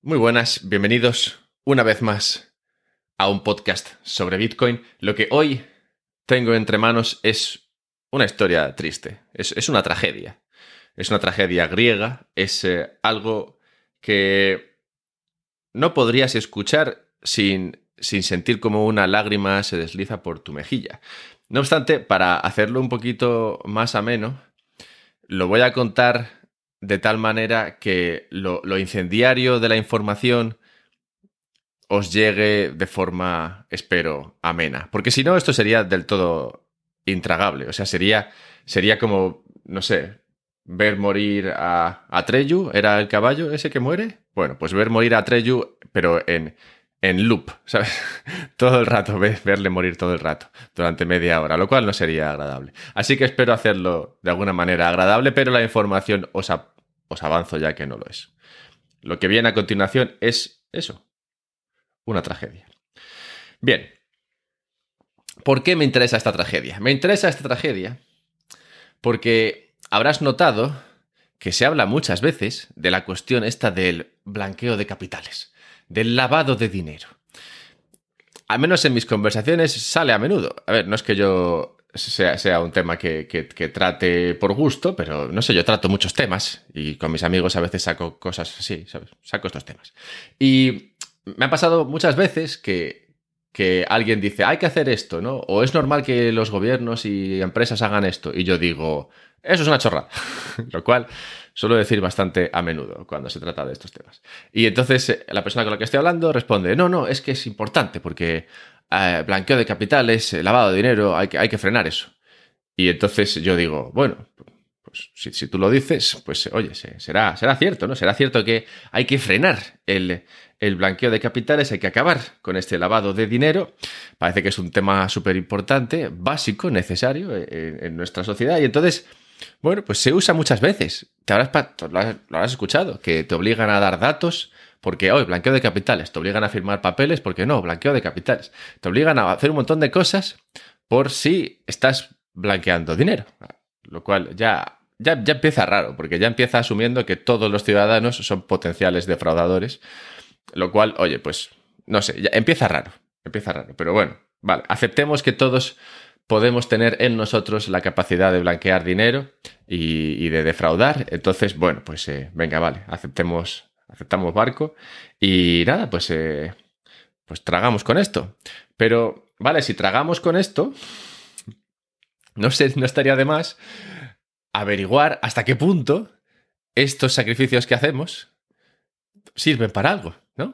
Muy buenas, bienvenidos una vez más a un podcast sobre Bitcoin. Lo que hoy tengo entre manos es una historia triste, es, una tragedia. Es una tragedia griega, es eh, algo que no podrías escuchar sin, sin sentir como una lágrima se desliza por tu mejilla. No obstante, para hacerlo un poquito más ameno, lo voy a contar de tal manera que lo, incendiario de la información os llegue de forma, espero, amena. Porque si no, esto sería del todo intragable. O sea, sería, sería como, no sé, ver morir a, a Treyu. ¿Era el caballo ese que muere? Bueno, pues ver morir a Treyu, pero en, en loop, ¿sabes? todo el rato, verle morir todo el rato, durante media hora, lo cual no sería agradable. Así que espero hacerlo de alguna manera agradable, pero la información os, os avanzo ya que no lo es. Lo que viene a continuación es eso, una tragedia. Bien, ¿por qué me interesa esta tragedia? Me interesa esta tragedia porque habrás notado que se habla muchas veces de la cuestión esta del blanqueo de capitales del lavado de dinero. Al menos en mis conversaciones sale a menudo. A ver, no es que yo sea, un tema que, trate por gusto, pero no sé, yo trato muchos temas y con mis amigos a veces saco cosas así. Saco estos temas. Y me ha pasado muchas veces que, que alguien dice, hay que hacer esto, ¿no? O es normal que los gobiernos y empresas hagan esto. Y yo digo, eso es una chorrada. Lo cual suelo decir bastante a menudo cuando se trata de estos temas. Y entonces eh, la persona con la que estoy hablando responde, no, no, es que es importante porque eh, blanqueo de capitales, eh, lavado de dinero, hay que, hay que frenar eso. Y entonces yo digo, bueno, pues si, tú lo dices, pues oye, será, será cierto, ¿no? Será cierto que hay que frenar el, el blanqueo de capitales, hay que acabar con este lavado de dinero. Parece que es un tema súper importante, básico, necesario en nuestra sociedad. Y entonces bueno, pues se usa muchas veces. Te habrás, lo habrás escuchado, que te obligan a dar datos porque hoy blanqueo de capitales, te obligan a firmar papeles porque no, blanqueo de capitales. Te obligan a hacer un montón de cosas por si estás blanqueando dinero. Lo cual ya, ya, ya empieza raro, porque ya empieza asumiendo que todos los ciudadanos son potenciales defraudadores. Lo cual, oye, pues no sé, ya empieza raro, empieza raro. Pero bueno, vale, aceptemos que todos podemos tener en nosotros la capacidad de blanquear dinero y, de defraudar. Entonces, bueno, pues eh, venga, vale, aceptemos, aceptamos barco y nada, pues, eh, pues tragamos con esto. Pero, vale, si tragamos con esto, no sé, no estaría de más averiguar hasta qué punto estos sacrificios que hacemos sirven para algo, ¿no?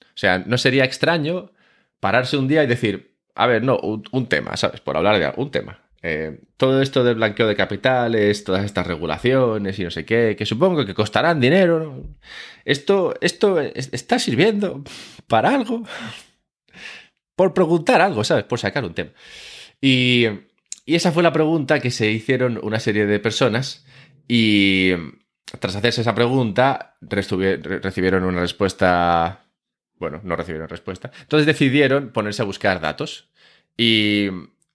O sea, no sería extraño pararse un día y decir, a ver, no, un, tema, ¿sabes? Por hablar de un tema. Eh, todo esto del blanqueo de capitales, todas estas regulaciones y no sé qué, que supongo que costarán dinero. ¿no? Esto, esto está sirviendo para algo. Por preguntar algo, ¿sabes? Por sacar un tema. Y, y esa fue la pregunta que se hicieron una serie de personas y tras hacerse esa pregunta recibieron una respuesta bueno, no recibieron respuesta. Entonces decidieron ponerse a buscar datos y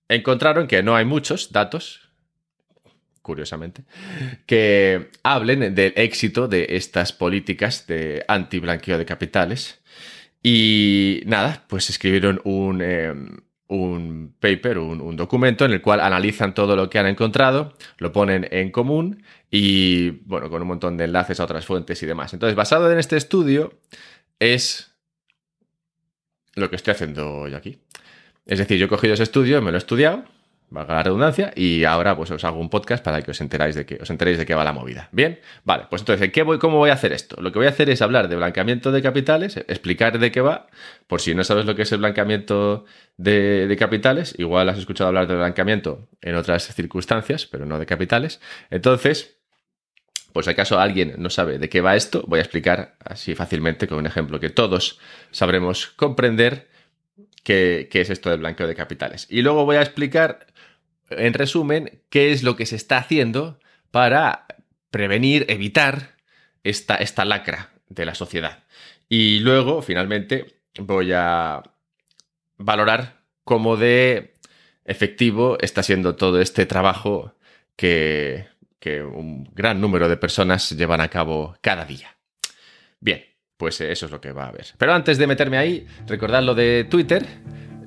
encontraron que no hay muchos datos, curiosamente, que hablen del éxito de estas políticas de anti-blanqueo de capitales. Y nada, pues escribieron un, em, un paper, un, documento en el cual analizan todo lo que han encontrado, lo ponen en común y, bueno, con un montón de enlaces a otras fuentes y demás. Entonces, basado en este estudio, es lo que estoy haciendo yo aquí. Es decir, yo he cogido ese estudio, me lo he estudiado, valga la redundancia, y ahora pues os hago un podcast para que os enteráis de que os enteréis de qué va la movida. Bien, vale, pues entonces, ¿qué voy, ¿cómo voy a hacer esto? Lo que voy a hacer es hablar de blanqueamiento de capitales, explicar de qué va, por si no sabes lo que es el blanqueamiento de, de capitales, igual has escuchado hablar de blanqueamiento en otras circunstancias, pero no de capitales. Entonces, pues si acaso alguien no sabe de qué va esto, voy a explicar así fácilmente con un ejemplo que todos sabremos comprender qué, es esto del blanqueo de capitales. Y luego voy a explicar, en resumen, qué es lo que se está haciendo para prevenir, evitar esta, esta lacra de la sociedad. Y luego, finalmente, voy a valorar cómo de efectivo está siendo todo este trabajo que, que un gran número de personas llevan a cabo cada día. Bien, pues eso es lo que va a haber. Pero antes de meterme ahí, recordad lo de Twitter.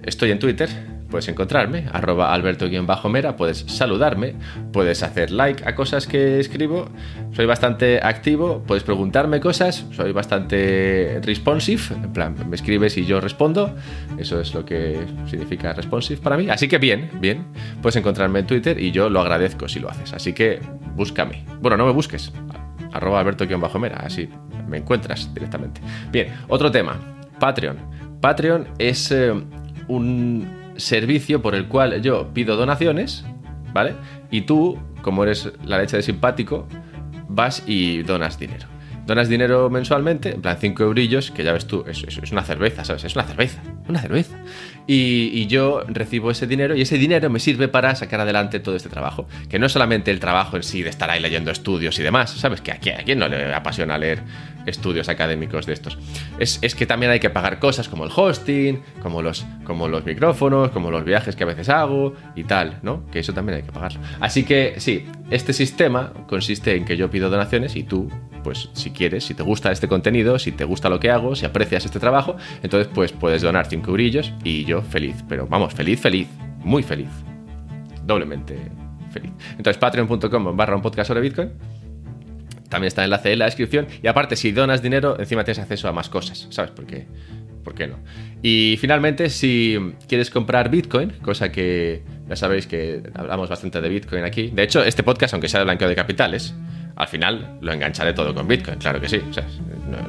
Estoy en Twitter, puedes encontrarme, arroba alberto-mera, puedes saludarme, puedes hacer like a cosas que escribo, soy bastante activo, puedes preguntarme cosas, soy bastante responsive, en plan, me escribes y yo respondo, eso es lo que significa responsive para mí, así que bien, bien, puedes encontrarme en Twitter y yo lo agradezco si lo haces, así que búscame, bueno, no me busques, arroba alberto-mera, así me encuentras directamente. Bien, otro tema, Patreon. Patreon es eh, un servicio por el cual yo pido donaciones, ¿vale? Y tú, como eres la leche de simpático, vas y donas dinero. Donas dinero mensualmente, en plan 5 eurillos, que ya ves tú, es, es, una cerveza, ¿sabes? Es una cerveza, una cerveza. Y, yo recibo ese dinero y ese dinero me sirve para sacar adelante todo este trabajo. Que no es solamente el trabajo en sí de estar ahí leyendo estudios y demás, ¿sabes? Que a a quién no le apasiona leer estudios académicos de estos. Es, que también hay que pagar cosas como el hosting, como los, como los micrófonos, como los viajes que a veces hago y tal, ¿no? Que eso también hay que pagarlo. Así que sí, este sistema consiste en que yo pido donaciones y tú, pues si quieres, si te gusta este contenido, si te gusta lo que hago, si aprecias este trabajo, entonces pues puedes donar 5 brillos y yo feliz, pero vamos, feliz, feliz, muy feliz, doblemente feliz. Entonces patreon.com barra un podcast sobre Bitcoin también está el enlace en la descripción. Y aparte, si donas dinero, encima tienes acceso a más cosas, ¿sabes? ¿Por qué no? Y finalmente, si quieres comprar Bitcoin, cosa que ya sabéis que hablamos bastante de Bitcoin aquí. De hecho, este podcast, aunque sea de blanqueo de capitales, al final lo engancharé todo con Bitcoin, claro que sí.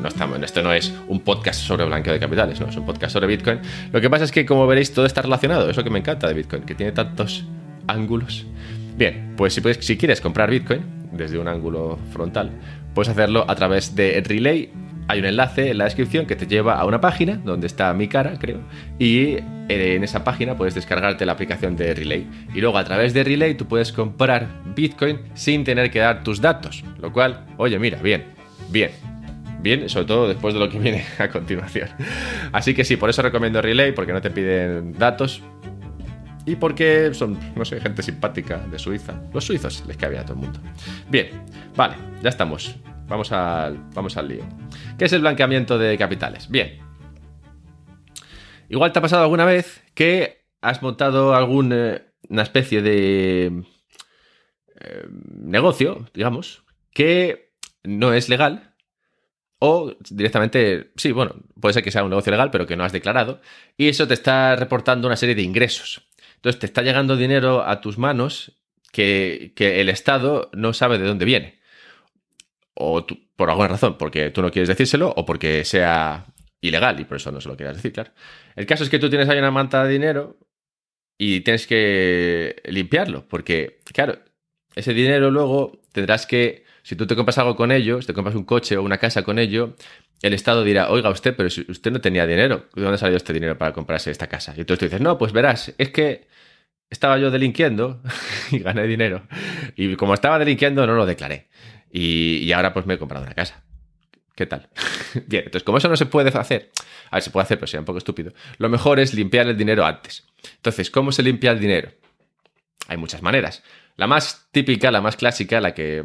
no, estamos, esto no es un podcast sobre blanqueo de capitales, no, es un podcast sobre Bitcoin. Lo que pasa es que, como veréis, todo está relacionado. Es lo que me encanta de Bitcoin, que tiene tantos ángulos. Bien, pues si, puedes, si quieres comprar Bitcoin, desde un ángulo frontal. Puedes hacerlo a través de Relay. Hay un enlace en la descripción que te lleva a una página donde está mi cara, creo, y en esa página puedes descargarte la aplicación de Relay. Y luego a través de Relay tú puedes comprar Bitcoin sin tener que dar tus datos, lo cual, oye, mira, bien, bien, bien, sobre todo después de lo que viene a continuación. Así que sí, por eso recomiendo Relay, porque no te piden datos, y porque son, no sé, gente simpática de Suiza. Los suizos les cabe a todo el mundo. Bien, vale, ya estamos. Vamos al, vamos al lío. ¿Qué es el blanqueamiento de capitales? Bien. Igual te ha pasado alguna vez que has montado alguna especie de eh, negocio, digamos, que no es legal. O directamente, sí, bueno, puede ser que sea un negocio legal, pero que no has declarado. Y eso te está reportando una serie de ingresos. Entonces te está llegando dinero a tus manos que, el Estado no sabe de dónde viene. O por alguna razón, porque tú no quieres decírselo o porque sea ilegal y por eso no se lo quieras decir, claro. El caso es que tú tienes ahí una manta de dinero y tienes que limpiarlo, porque, claro, ese dinero luego tendrás que, si tú te compras algo con ello, si te compras un coche o una casa con ello, el Estado dirá, oiga usted, pero si usted no tenía dinero, ¿de dónde salió este dinero para comprarse esta casa? Y entonces tú dices, no, pues verás, es que estaba yo delinquiendo y gané dinero. Y como estaba delinquiendo, no lo declaré. Y, ahora pues me he comprado una casa. ¿Qué tal? Bien, entonces como eso no se puede hacer, a ver, se puede hacer, pero sería un poco estúpido. Lo mejor es limpiar el dinero antes. Entonces, ¿cómo se limpia el dinero? Hay muchas maneras. La más típica, la más clásica, la que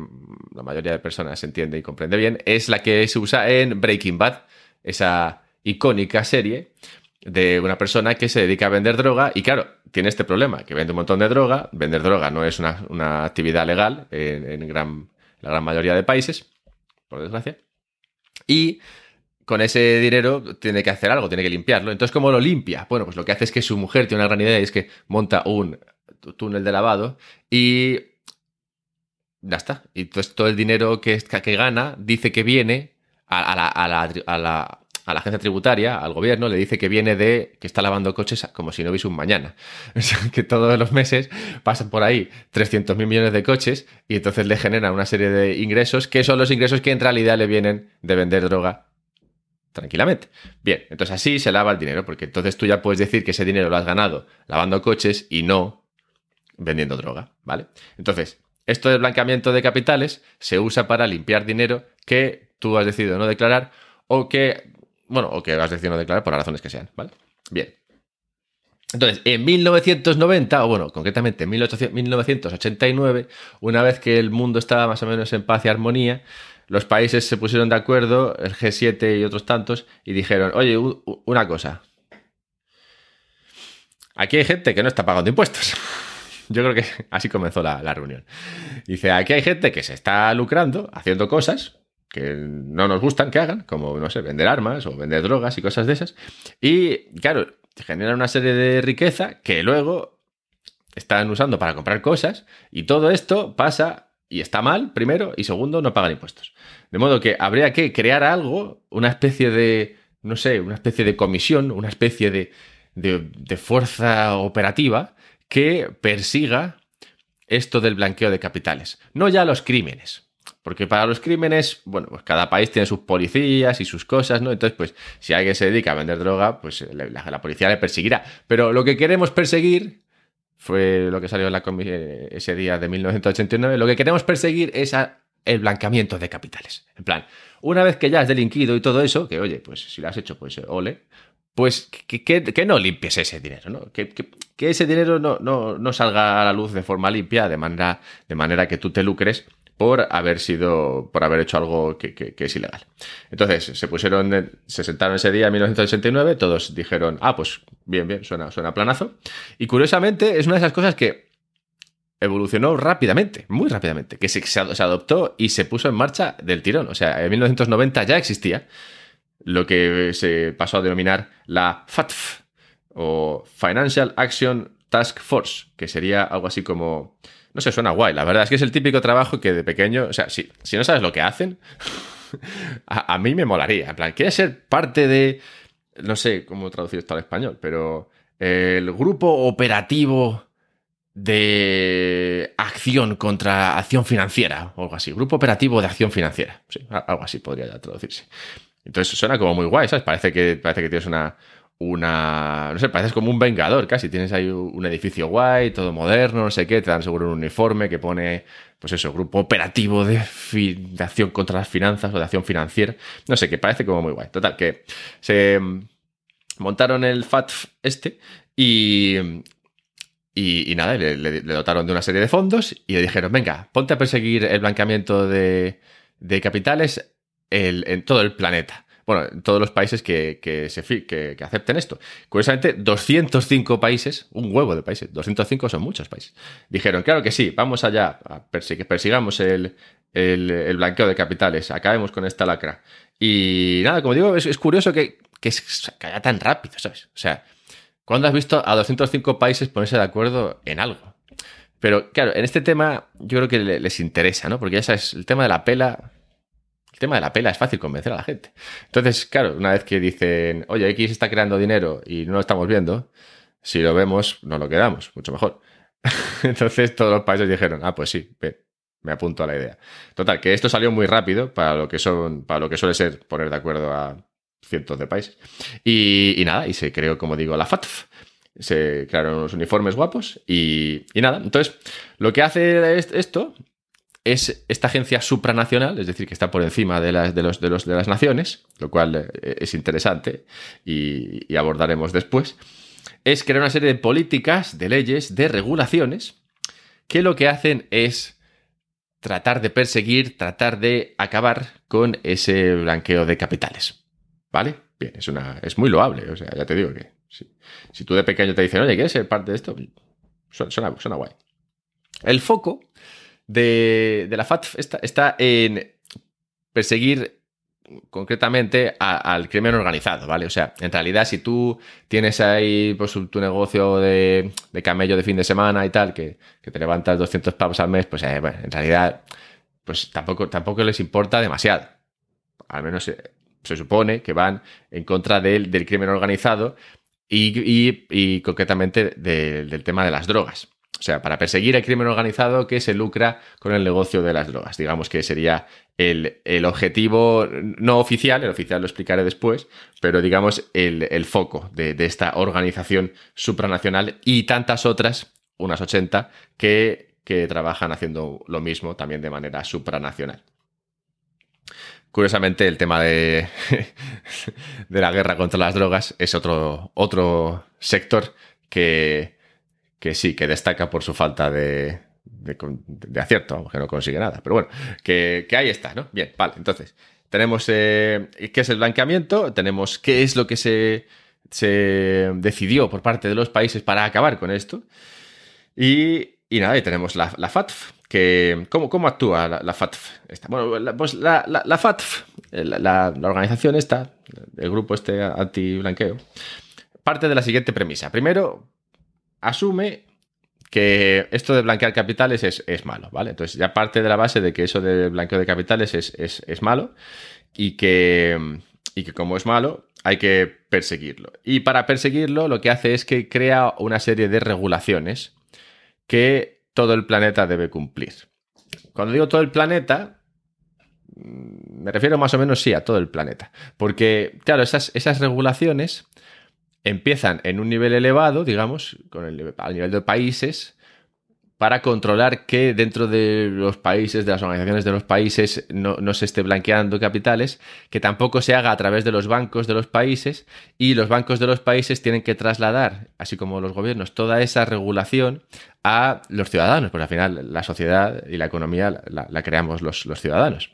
la mayoría de personas entiende y comprende bien, es la que se usa en Breaking Bad, esa icónica serie de una persona que se dedica a vender droga y claro, tiene este problema, que vende un montón de droga, vender droga no es una, actividad legal en, gran, la gran mayoría de países, por desgracia, y con ese dinero tiene que hacer algo, tiene que limpiarlo. Entonces, ¿cómo lo limpia? Bueno, pues lo que hace es que su mujer tiene una gran idea y es que monta un túnel de lavado y ya está. Y entonces todo el dinero que, que gana dice que viene a, la, a, la, a, la, agencia tributaria, al gobierno, le dice que viene de que está lavando coches como si no hubiese un mañana. Que todos los meses pasan por ahí 300 mil millones de coches y entonces le genera una serie de ingresos que son los ingresos que en realidad le vienen de vender droga tranquilamente. Bien, entonces así se lava el dinero, porque entonces tú ya puedes decir que ese dinero lo has ganado lavando coches y no vendiendo droga, ¿vale? Entonces, esto del blanqueamiento de capitales se usa para limpiar dinero que tú has decidido no declarar o que, bueno, o que has decidido no declarar por las razones que sean, ¿vale? Bien. Entonces, en 1990, o bueno, concretamente en 1989, una vez que el mundo estaba más o menos en paz y armonía, los países se pusieron de acuerdo, el G7 y otros tantos, y dijeron, oye, una cosa. Aquí hay gente que no está pagando impuestos. Yo creo que así comenzó la, la reunión. Dice, aquí hay gente que se está lucrando haciendo cosas que no nos gustan que hagan, como, no sé, vender armas o vender drogas y cosas de esas. Y, claro, generan una serie de riqueza que luego están usando para comprar cosas y todo esto pasa y está mal, primero, y segundo, no pagan impuestos. De modo que habría que crear algo, una especie de, no sé, una especie de comisión, una especie de, de, fuerza operativa que persiga esto del blanqueo de capitales. No ya los crímenes, porque para los crímenes, bueno, pues cada país tiene sus policías y sus cosas, ¿no? Entonces, pues si alguien se dedica a vender droga, pues la, policía le perseguirá. Pero lo que queremos perseguir fue lo que salió en la ese día de 1989. Lo que queremos perseguir es el blanqueamiento de capitales. En plan, una vez que ya has delinquido y todo eso, que oye, pues si lo has hecho, pues eh, ole, pues que, no limpies ese dinero, ¿no? Que, ese dinero no, salga a la luz de forma limpia, de manera, de manera que tú te lucres por haber sido, por haber hecho algo que, es ilegal. Entonces, se pusieron, se sentaron ese día en 1989, todos dijeron, ah, pues bien, bien, suena, suena planazo. Y curiosamente, es una de esas cosas que evolucionó rápidamente, muy rápidamente, que se, se adoptó y se puso en marcha del tirón. O sea, en 1990 ya existía lo que se pasó a denominar la FATF, o Financial Action Task Force, que sería algo así como no sé, suena guay. La verdad es que es el típico trabajo que de pequeño, o sea, si, si no sabes lo que hacen, a, mí me molaría. En plan, ¿quieres ser parte de, no sé cómo traducir esto al español, pero el grupo operativo de acción contra acción financiera o algo así. Grupo operativo de acción financiera. Sí, algo así podría traducirse. Entonces suena como muy guay, ¿sabes? Parece que, parece que tienes una, una. No sé, pareces como un vengador casi. Tienes ahí un edificio guay, todo moderno, no sé qué. Te dan seguro un uniforme que pone, pues eso, grupo operativo de, acción contra las finanzas o de acción financiera. No sé, que parece como muy guay. Total, que se montaron el FATF este y. Y, nada, le, dotaron de una serie de fondos y le dijeron: Venga, ponte a perseguir el blanqueamiento de, de capitales en todo el planeta bueno, todos los países que, que, acepten esto. Curiosamente, 205 países, un huevo de países, 205 son muchos países, dijeron, claro que sí, vamos allá, persigamos el, blanqueo de capitales, acabemos con esta lacra. Y nada, como digo, es, curioso que, que, tan rápido, ¿sabes? O sea, ¿cuándo has visto a 205 países ponerse de acuerdo en algo? Pero claro, en este tema yo creo que les interesa, ¿no? Porque ya sabes, el tema de la pela tema de la pela es fácil convencer a la gente. Entonces, claro, una vez que dicen, oye, X está creando dinero y no lo estamos viendo, si lo vemos, no lo quedamos, mucho mejor. Entonces todos los países dijeron, ah, pues sí, me apunto a la idea. Total, que esto salió muy rápido para lo que son, para lo que suele ser poner de acuerdo a cientos de países. Y, nada, y se creó, como digo, la FATF. Se crearon unos uniformes guapos y, y nada. Entonces, lo que hace esto es esta agencia supranacional, es decir, que está por encima de las, de los, de los, de las naciones, lo cual eh, es interesante y, abordaremos después, es crear una serie de políticas, de leyes, de regulaciones, que lo que hacen es tratar de perseguir, tratar de acabar con ese blanqueo de capitales. ¿Vale? Bien, es, una, es muy loable, o sea, ya te digo que si, tú de pequeño te dicen, oye, ¿quieres ser parte de esto? Suena, suena guay. El foco de, la FATF está, en perseguir concretamente al crimen organizado, ¿vale? O sea, en realidad, si tú tienes ahí pues, tu negocio de, camello de fin de semana y tal, que, te levantas 200 pavos al mes, pues eh, en realidad, pues tampoco, tampoco les importa demasiado. Al menos se, supone que van en contra del, crimen organizado y, concretamente del tema de las drogas. O sea, para perseguir el crimen organizado que se lucra con el negocio de las drogas. Digamos que sería el, objetivo no oficial, el oficial lo explicaré después, pero digamos el, foco de, esta organización supranacional y tantas otras, unas 80, que, que trabajan haciendo lo mismo también de manera supranacional. Curiosamente, el tema de, de la guerra contra las drogas es otro, otro sector que, que sí, que destaca por su falta de, de, acierto, vamos, que no consigue nada. Pero bueno, que, ahí está, ¿no? Bien, vale, entonces, tenemos eh, qué es el blanqueamiento, tenemos qué es lo que se, se decidió por parte de los países para acabar con esto. Y, y nada, y tenemos la, la FATF, que, ¿cómo, cómo actúa la, FATF? Bueno, pues la, la FATF, la, organización esta, el grupo este anti-blanqueo, parte de la siguiente premisa. Primero, asume que esto de blanquear capitales es, malo, ¿vale? Entonces ya parte de la base de que eso de blanqueo de capitales es, malo y que, y que como es malo hay que perseguirlo. Y para perseguirlo lo que hace es que crea una serie de regulaciones que todo el planeta debe cumplir. Cuando digo todo el planeta, mm, me refiero más o menos sí a todo el planeta. Porque, claro, esas, esas regulaciones empiezan en un nivel elevado, digamos, con el, al nivel de países, para controlar que dentro de los países, de las organizaciones de los países, no, se esté blanqueando capitales, que tampoco se haga a través de los bancos de los países y los bancos de los países tienen que trasladar, así como los gobiernos, toda esa regulación a los ciudadanos, porque al final la sociedad y la economía la, creamos los, los ciudadanos.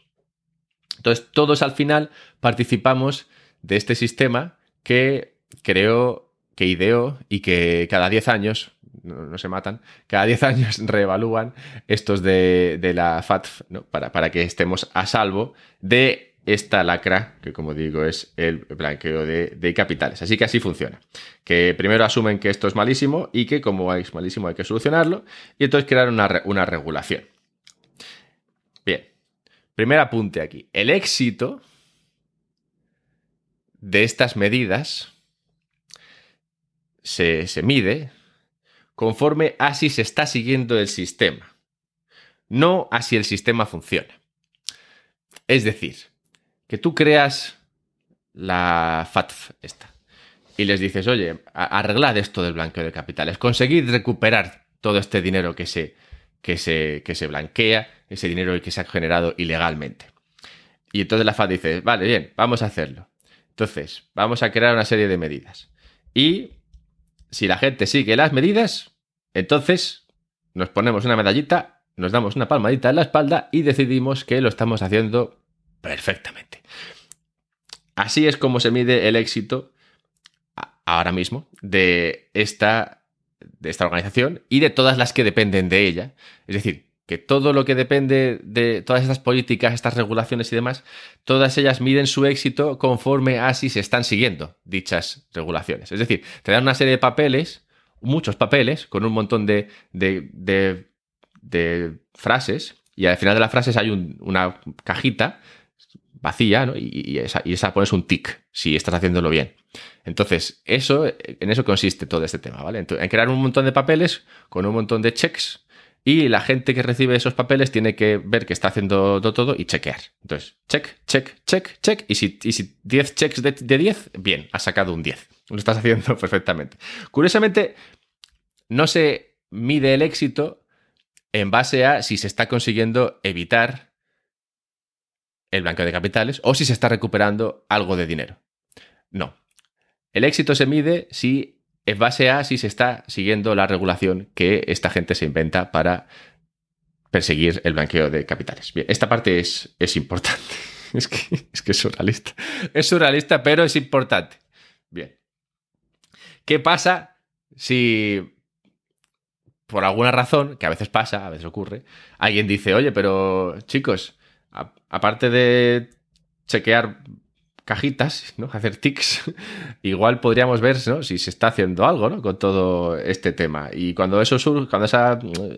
Entonces, todos al final participamos de este sistema que creo que ideó y que cada 10 años, no, se matan, cada 10 años reevalúan estos de, la FATF para, para, que estemos a salvo de esta lacra, que como digo es el blanqueo de, capitales. Así que así funciona. Que primero asumen que esto es malísimo y que como es malísimo hay que solucionarlo y entonces crear una, una regulación. Bien, primer apunte aquí. El éxito de estas medidas se, mide conforme a si se está siguiendo el sistema, no a si el sistema funciona. Es decir, que tú creas la FATF esta y les dices, oye, arreglad esto del blanqueo de capitales, conseguid recuperar todo este dinero que se, que se, que se blanquea, ese dinero que se ha generado ilegalmente. Y entonces la FATF dice, vale, bien, vamos a hacerlo. Entonces, vamos a crear una serie de medidas. Y si la gente sigue las medidas, entonces nos ponemos una medallita, nos damos una palmadita en la espalda y decidimos que lo estamos haciendo perfectamente. Así es como se mide el éxito ahora mismo de esta, de esta organización y de todas las que dependen de ella. Es decir, que todo lo que depende de todas estas políticas, estas regulaciones y demás, todas ellas miden su éxito conforme a si se están siguiendo dichas regulaciones. Es decir, te dan una serie de papeles, muchos papeles, con un montón de, de, frases, y al final de las frases hay una cajita vacía, ¿no? y, esa, pones un tic si estás haciéndolo bien. Entonces, eso, en eso consiste todo este tema, ¿vale? en crear un montón de papeles con un montón de checks y la gente que recibe esos papeles tiene que ver que está haciendo todo y chequear. Entonces, check, check, check, check. Y si, y si 10 checks de, 10, bien, has sacado un 10. Lo estás haciendo perfectamente. Curiosamente, no se mide el éxito en base a si se está consiguiendo evitar el blanqueo de capitales o si se está recuperando algo de dinero. No. El éxito se mide si en base a si se está siguiendo la regulación que esta gente se inventa para perseguir el blanqueo de capitales. Bien, esta parte es, es importante. Es es que es surrealista. Es surrealista, pero es importante. Bien. ¿Qué pasa si por alguna razón, que a veces pasa, a veces ocurre, alguien dice, oye, pero chicos, aparte de chequear cajitas, ¿no? Hacer tics, igual podríamos ver si se está haciendo algo, ¿no? Con todo este tema. Y cuando eso surge, cuando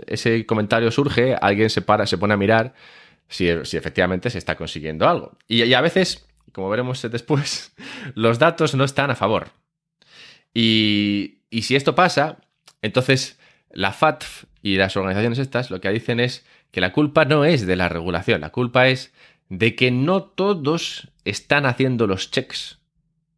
ese comentario surge, alguien se para, se pone a mirar si, efectivamente se está consiguiendo algo. Y, a veces, como veremos después, los datos no están a favor. Y, y si esto pasa, entonces la FATF y las organizaciones estas lo que dicen es que la culpa no es de la regulación, la culpa es de que no todos están haciendo los checks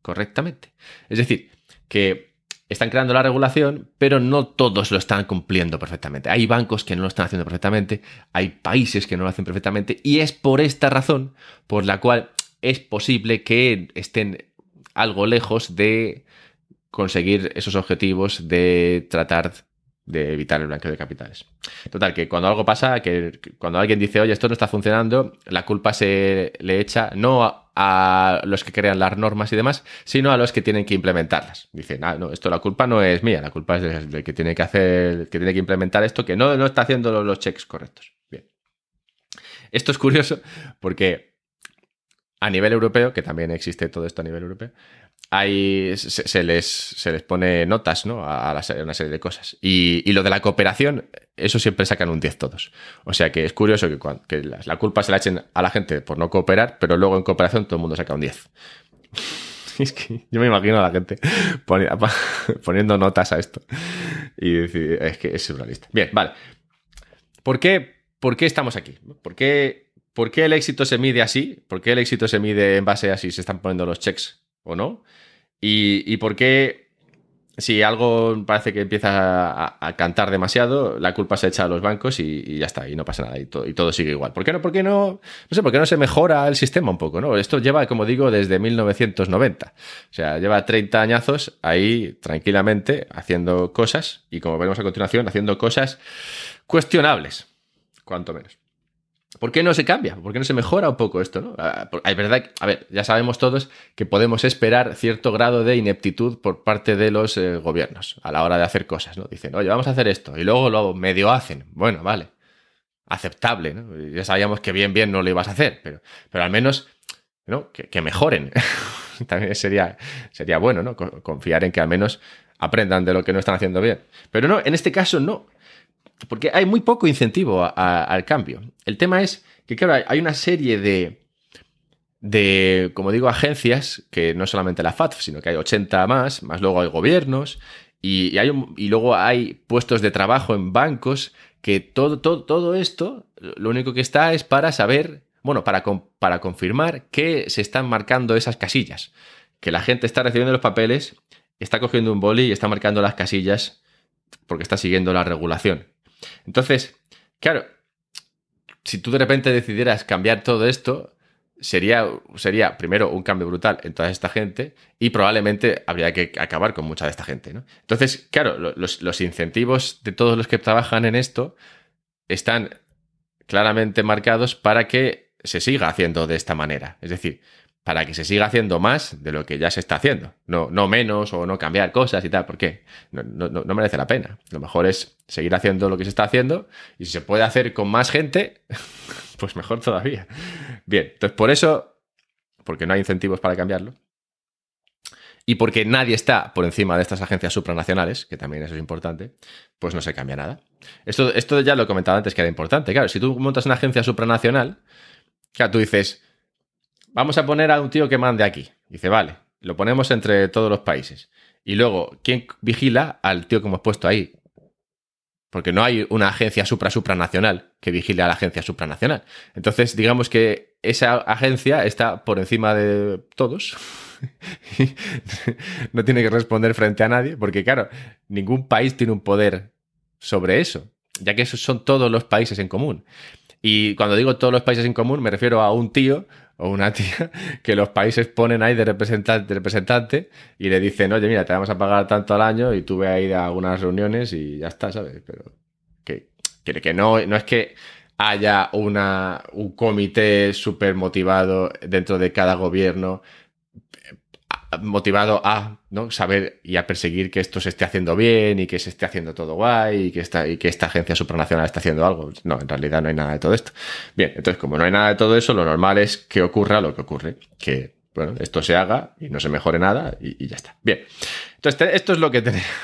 correctamente. Es decir, que están creando la regulación, pero no todos lo están cumpliendo perfectamente. Hay bancos que no lo están haciendo perfectamente, hay países que no lo hacen perfectamente, y es por esta razón por la cual es posible que estén algo lejos de conseguir esos objetivos de tratar de evitar el blanqueo de capitales. Total, que cuando algo pasa, que cuando alguien dice, oye, esto no está funcionando, la culpa se le echa no a, los que crean las normas y demás, sino a los que tienen que implementarlas. Dicen, ah, no, esto la culpa no es mía, la culpa es del, que tiene que hacer, que tiene que implementar esto, que no, no está haciendo los checks correctos. Bien. Esto es curioso porque a nivel europeo, que también existe todo esto a nivel europeo, hay, se, les, se les pone notas ¿no? a, una serie de cosas. Y, lo de la cooperación, eso siempre sacan un 10 todos. O sea que es curioso que, la, culpa se la echen a la gente por no cooperar, pero luego en cooperación todo el mundo saca un 10. es que yo me imagino a la gente poniendo notas a esto. Y decir, es que es surrealista. Bien, vale. ¿Por qué, ¿Por qué estamos aquí? ¿Por qué, ¿Por qué el éxito se mide así? ¿Por qué el éxito se mide en base a si se están poniendo los checks o no? ¿Y, por qué si algo parece que empieza a, cantar demasiado, la culpa se echa a los bancos y, ya está, y no pasa nada, y, y, todo sigue igual. ¿Por qué no? ¿Por qué no? No sé, ¿por qué no se mejora el sistema un poco? ¿no? Esto lleva, como digo, desde 1990. O sea, lleva 30 añazos ahí tranquilamente haciendo cosas, y como veremos a continuación, haciendo cosas cuestionables, cuanto menos. ¿Por qué no se cambia? ¿Por qué no se mejora un poco esto? ¿no? Ah, hay verdad, a ver, ya sabemos todos que podemos esperar cierto grado de ineptitud por parte de los eh, gobiernos a la hora de hacer cosas, ¿no? Dicen, oye, vamos a hacer esto, y luego lo medio hacen. Bueno, vale, aceptable, ¿no? Ya sabíamos que bien, bien no lo ibas a hacer, pero, pero al menos ¿no? que, mejoren. También sería, sería bueno, ¿no? Confiar en que al menos aprendan de lo que no están haciendo bien. Pero no, en este caso no. Porque hay muy poco incentivo al cambio. El tema es que, claro, hay una serie de, de, como digo, agencias, que no solamente la FATF, sino que hay 80 más, más luego hay gobiernos, y, hay y luego hay puestos de trabajo en bancos, que todo, todo, todo esto, lo único que está es para saber, bueno, para, para confirmar que se están marcando esas casillas, que la gente está recibiendo los papeles, está cogiendo un boli y está marcando las casillas porque está siguiendo la regulación. Entonces, claro, si tú de repente decidieras cambiar todo esto, sería, sería primero un cambio brutal en toda esta gente y probablemente habría que acabar con mucha de esta gente. ¿no? Entonces, claro, los, los incentivos de todos los que trabajan en esto están claramente marcados para que se siga haciendo de esta manera. Es decir, para que se siga haciendo más de lo que ya se está haciendo. No, no menos o no cambiar cosas y tal. ¿Por qué? No, no, merece la pena. Lo mejor es seguir haciendo lo que se está haciendo y si se puede hacer con más gente, pues mejor todavía. Bien, entonces por eso, porque no hay incentivos para cambiarlo, y porque nadie está por encima de estas agencias supranacionales, que también eso es importante, pues no se cambia nada. Esto, esto ya lo he comentado antes que era importante. Claro, si tú montas una agencia supranacional, claro, tú dices, vamos a poner a un tío que mande aquí. Dice, vale, lo ponemos entre todos los países. Y luego, ¿quién vigila al tío que hemos puesto ahí? Porque no hay una agencia supra-supranacional que vigile a la agencia supranacional. Entonces, digamos que esa agencia está por encima de todos. no tiene que responder frente a nadie, porque claro, ningún país tiene un poder sobre eso, ya que esos son todos los países en común. Y cuando digo todos los países en común, me refiero a un tío o una tía que los países ponen ahí de representante, representante y le dicen, oye, mira, te vamos a pagar tanto al año y tú ve ahí a algunas reuniones y ya está, ¿sabes? Pero que, que, que no, no es que haya una, un comité súper motivado dentro de cada gobierno motivado a ¿no? saber y a perseguir que esto se esté haciendo bien y que se esté haciendo todo guay y que esta, y que esta agencia supranacional esté haciendo algo. No, en realidad no hay nada de todo esto. Bien, entonces como no hay nada de todo eso, lo normal es que ocurra lo que ocurre, que bueno, esto se haga y no se mejore nada y, ya está. Bien, entonces esto es lo que tenemos.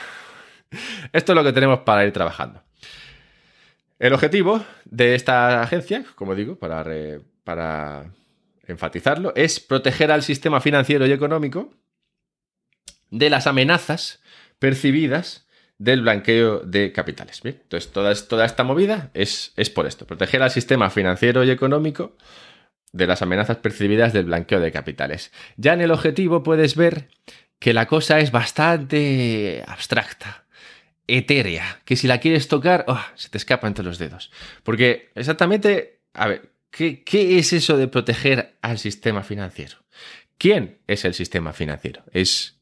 Esto es lo que tenemos para ir trabajando. El objetivo de esta agencia, como digo, para enfatizarlo, es proteger al sistema financiero y económico de las amenazas percibidas del blanqueo de capitales. Entonces, toda, esta movida es, es, por esto, proteger al sistema financiero y económico de las amenazas percibidas del blanqueo de capitales. Ya en el objetivo puedes ver que la cosa es bastante abstracta, etérea, que si la quieres tocar, oh, se te escapa entre los dedos. Porque exactamente, a ver, ¿Qué, es eso de proteger al sistema financiero? ¿Quién es el sistema financiero? Es,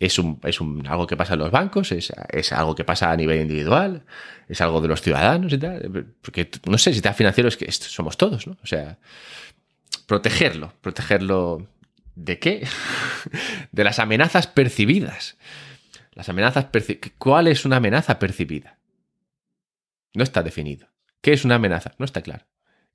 es, un, es un, algo que pasa en los bancos, es, es, algo que pasa a nivel individual, es algo de los ciudadanos y tal. Porque no sé, sistema financiero es que somos todos, ¿no? O sea, protegerlo, protegerlo de qué? de las amenazas percibidas. Las amenazas ¿Cuál es una amenaza percibida? No está definido. ¿Qué es una amenaza? No está claro.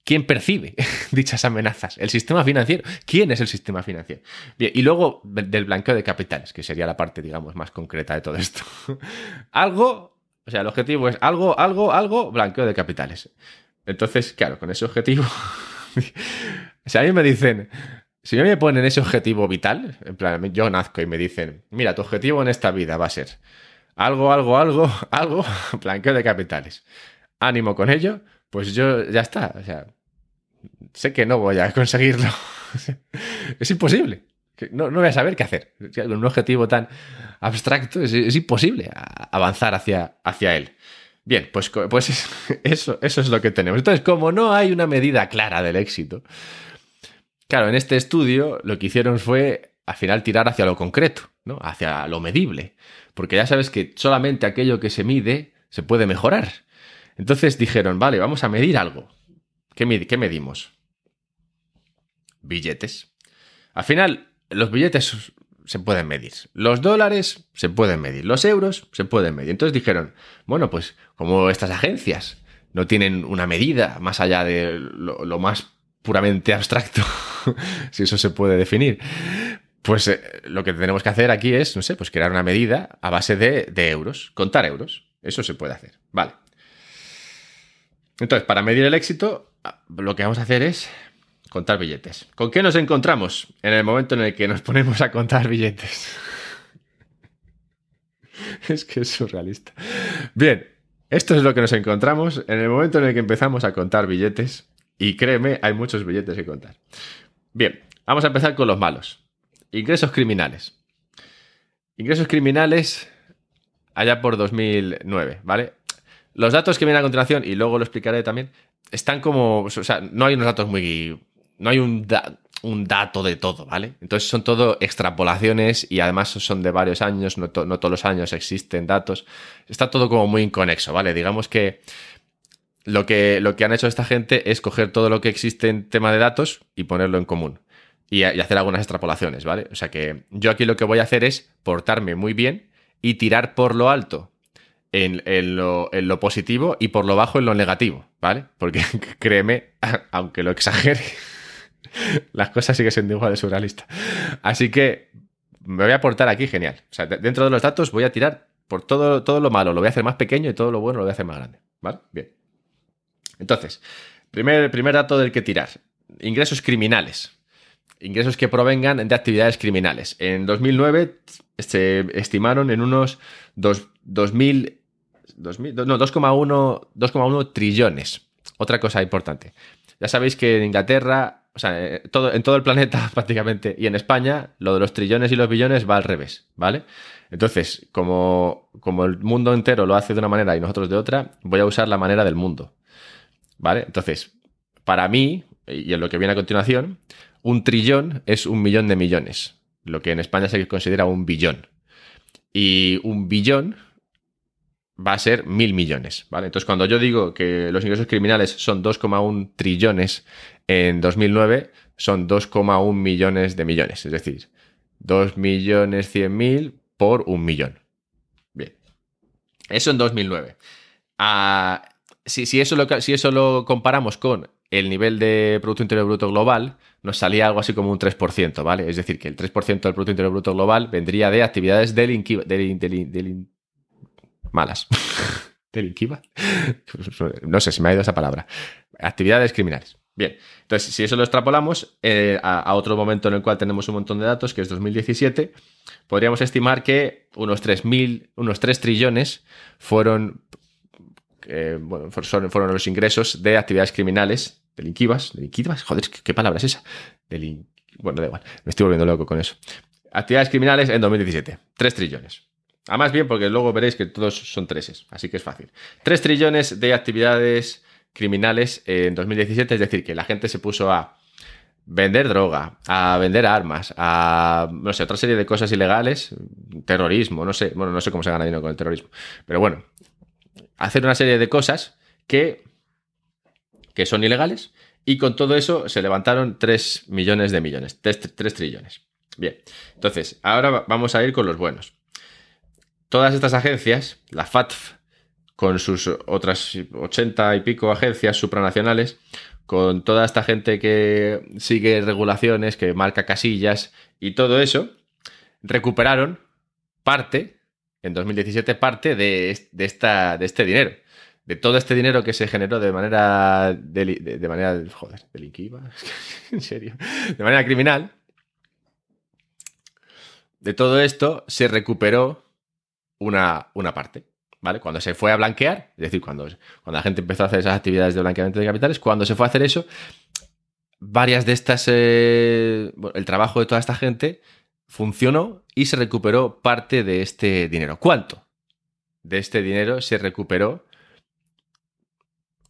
¿Quién percibe dichas amenazas? El sistema financiero. ¿Quién es el sistema financiero? Bien, y luego del blanqueo de capitales, que sería la parte, digamos, más concreta de todo esto. algo, o sea, el objetivo es algo, algo, algo, blanqueo de capitales. Entonces, claro, con ese objetivo, si a mí me dicen, si a mí me ponen ese objetivo vital, en plan, yo nazco y me dicen, mira, tu objetivo en esta vida va a ser algo, algo, algo, algo, blanqueo de capitales. Ánimo con ello, pues yo ya está. O sea, sé que no voy a conseguirlo. es imposible. No, no, voy a saber qué hacer. Un objetivo tan abstracto es, imposible avanzar hacia, hacia él. Bien, pues, pues eso, eso es lo que tenemos. Entonces, como no hay una medida clara del éxito, claro, en este estudio lo que hicieron fue al final tirar hacia lo concreto, ¿no? hacia lo medible. Porque ya sabes que solamente aquello que se mide se puede mejorar. Entonces dijeron, vale, vamos a medir algo. ¿Qué, medimos? Billetes. Al final, los billetes se pueden medir. Los dólares se pueden medir. Los euros se pueden medir. Entonces dijeron, bueno, pues como estas agencias no tienen una medida más allá de lo, más puramente abstracto, si eso se puede definir, pues eh, lo que tenemos que hacer aquí es, no sé, pues crear una medida a base de, de euros, contar euros. Eso se puede hacer. Vale. Entonces, para medir el éxito, lo que vamos a hacer es contar billetes. ¿Con qué nos encontramos en el momento en el que nos ponemos a contar billetes? es que es surrealista. Bien, esto es lo que nos encontramos en el momento en el que empezamos a contar billetes. Y créeme, hay muchos billetes que contar. Bien, vamos a empezar con los malos. Ingresos criminales. Ingresos criminales allá por 2009, ¿vale? Los datos que vienen a continuación, y luego lo explicaré también, están como. O sea, no hay unos datos muy. No hay un, un dato de todo, ¿vale? Entonces son todo extrapolaciones y además son de varios años, no, todos los años existen datos. Está todo como muy inconexo, ¿vale? Digamos que lo, que lo que han hecho esta gente es coger todo lo que existe en tema de datos y ponerlo en común. Y, y hacer algunas extrapolaciones, ¿vale? O sea que yo aquí lo que voy a hacer es portarme muy bien y tirar por lo alto en, lo, positivo y por lo bajo en lo negativo, ¿vale? Porque créeme, aunque lo exagere, las cosas siguen siendo igual de surrealista. Así que me voy a aportar aquí genial. O sea, dentro de los datos voy a tirar por todo, todo lo malo, lo voy a hacer más pequeño y todo lo bueno lo voy a hacer más grande, ¿vale? Bien. Entonces, primer, primer dato del que tirar. Ingresos criminales. Ingresos que provengan de actividades criminales. En 2009 se estimaron en unos 2.000 no, 2,1 trillones. Otra cosa importante. Ya sabéis que en Inglaterra, o sea, eh, todo, en todo el planeta prácticamente, y en España, lo de los trillones y los billones va al revés, ¿vale? Entonces, como, como el mundo entero lo hace de una manera y nosotros de otra, voy a usar la manera del mundo, ¿vale? Entonces, para mí, y en lo que viene a continuación, un trillón es un millón de millones, lo que en España se considera un billón. Y un billón va a ser mil millones, ¿vale? Entonces, cuando yo digo que los ingresos criminales son 2,1 trillones en 2009, son 2,1 millones de millones, es decir, 2 millones 100 mil por un millón. Bien. Eso en 2009. Ah, si, eso lo, si eso lo comparamos con el nivel de Producto Interior Bruto global, nos salía algo así como un 3%, ¿vale? Es decir, que el 3% del Producto Interior Bruto global vendría de actividades del, del, del, malas. ¿Delinquiva? No sé, si me ha ido esa palabra. Actividades criminales. Bien, entonces si eso lo extrapolamos eh, a, otro momento en el cual tenemos un montón de datos, que es 2017, podríamos estimar que unos 3.000, unos 3 trillones fueron, eh, bueno, fueron los ingresos de actividades criminales, delinquivas, delinquivas, joder, ¿qué, palabra es esa? bueno, da igual, me estoy volviendo loco con eso. Actividades criminales en 2017, 3 trillones. A más bien porque luego veréis que todos son treses, así que es fácil. 3 trillones de actividades criminales en 2017, es decir, que la gente se puso a vender droga, a vender armas, a, no sé, otra serie de cosas ilegales, terrorismo, no sé, bueno, no sé cómo se gana dinero con el terrorismo, pero bueno, hacer una serie de cosas que, que son ilegales y con todo eso se levantaron 3 millones de millones, 3, 3 trillones. Bien, entonces, ahora vamos a ir con los buenos. Todas estas agencias, la FATF, con sus otras 80 y pico agencias supranacionales, con toda esta gente que sigue regulaciones, que marca casillas y todo eso, recuperaron parte, en 2017, parte de, esta, de este dinero. De todo este dinero que se generó de manera. De, manera. Joder, delictiva. en serio. De manera criminal. De todo esto se recuperó una, una parte. ¿vale? Cuando se fue a blanquear, es decir, cuando, cuando la gente empezó a hacer esas actividades de blanqueamiento de capitales, cuando se fue a hacer eso, varias de estas, eh, el trabajo de toda esta gente funcionó y se recuperó parte de este dinero. ¿Cuánto? De este dinero se recuperó.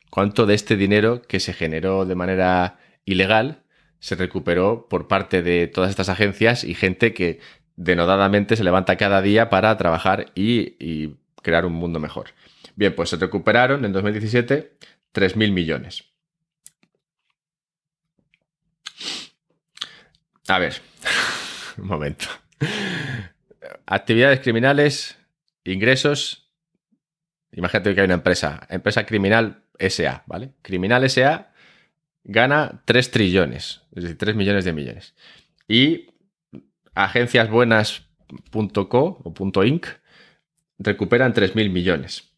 ¿Cuánto de este dinero que se generó de manera ilegal se recuperó por parte de todas estas agencias y gente que denodadamente se levanta cada día para trabajar y crear un mundo mejor. Bien, pues se recuperaron en 2017 3.000 millones. A ver, un momento. Actividades criminales, ingresos. Imagínate que hay una empresa, empresa criminal SA, ¿vale? Criminal SA gana 3 trillones, es decir, 3 millones de millones. Y agenciasbuenas.co o .inc recuperan 3.000 millones.